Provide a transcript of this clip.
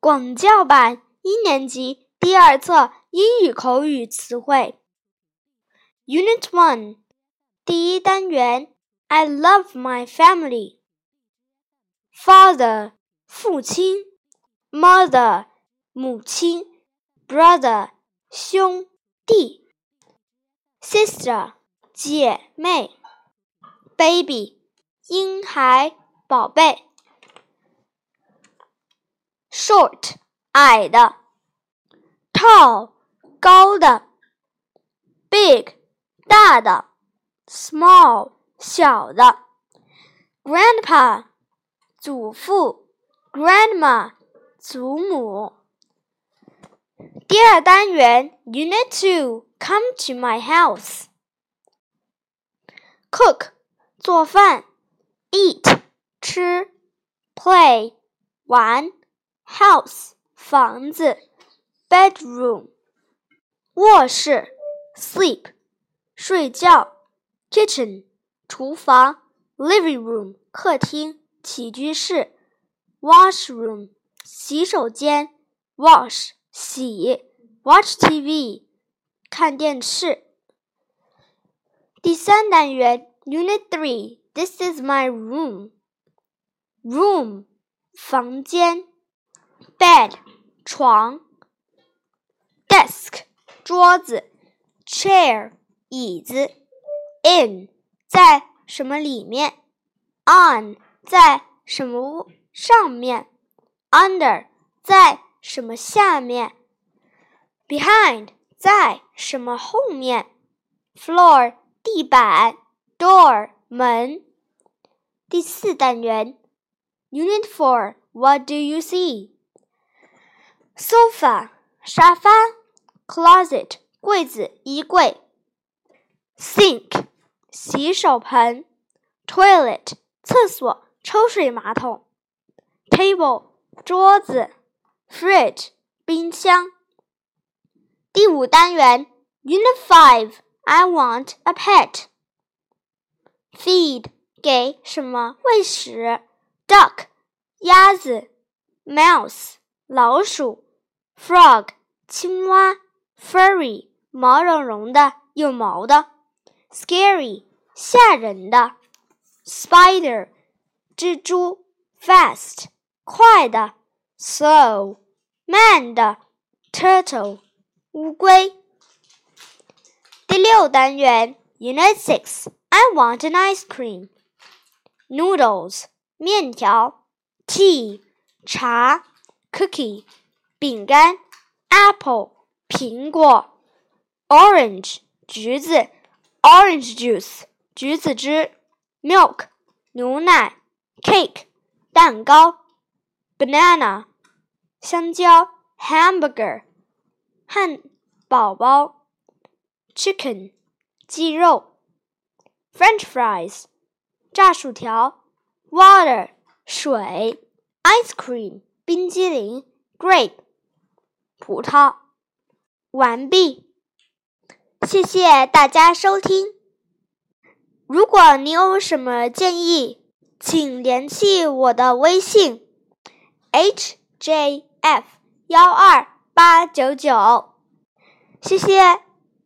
广教版一年级第二册英语口语词汇。Unit One，第一单元。I love my family. Father，父亲；Mother，母亲；Brother，兄弟；Sister，姐妹；Baby，婴孩宝贝。short 矮的，tall 高的，big 大的，small 小的，grandpa 祖父，grandma 祖母。第二单元，Unit Two，Come to my house。Cook 做饭，Eat 吃，Play 玩。 house 房子，bedroom 卧室，sleep 睡觉，kitchen 厨房，living room 客厅起居室，washroom 洗手间，wash 洗，watch TV 看电视。第三单元，Unit Three，This is my room。room 房间。 bed 床，desk 桌子，chair 椅子，in 在什么里面，on 在什么上面，under 在什么下面，behind 在什么后面，floor 地板，door 门。第四单元，Unit Four What do you see? Sofa 沙发，closet 柜子衣柜，sink 洗手盆，toilet 厕所抽水马桶，table 桌子，fridge 冰箱。第五单元，Unit Five I want a pet。feed 给什么喂食，duck 鸭子，mouse 老鼠。frog 青蛙，furry 毛茸茸的有毛的，scary 吓人的，spider 蜘蛛，fast 快的，slow 慢的，turtle 乌龟。第六单元，Unit Six I want an ice cream。noodles 面条，tea 茶 ，cookie。饼干，apple 苹果，orange 橘子，orange juice 橘子汁，milk 牛奶，cake 蛋糕，banana 香蕉，hamburger 汉堡包，chicken 鸡肉，French fries 炸薯条，water 水，ice cream 冰激凌，grape。葡萄，完毕。谢谢大家收听。如果你有什么建议，请联系我的微信：hjf 幺二八九九。谢谢。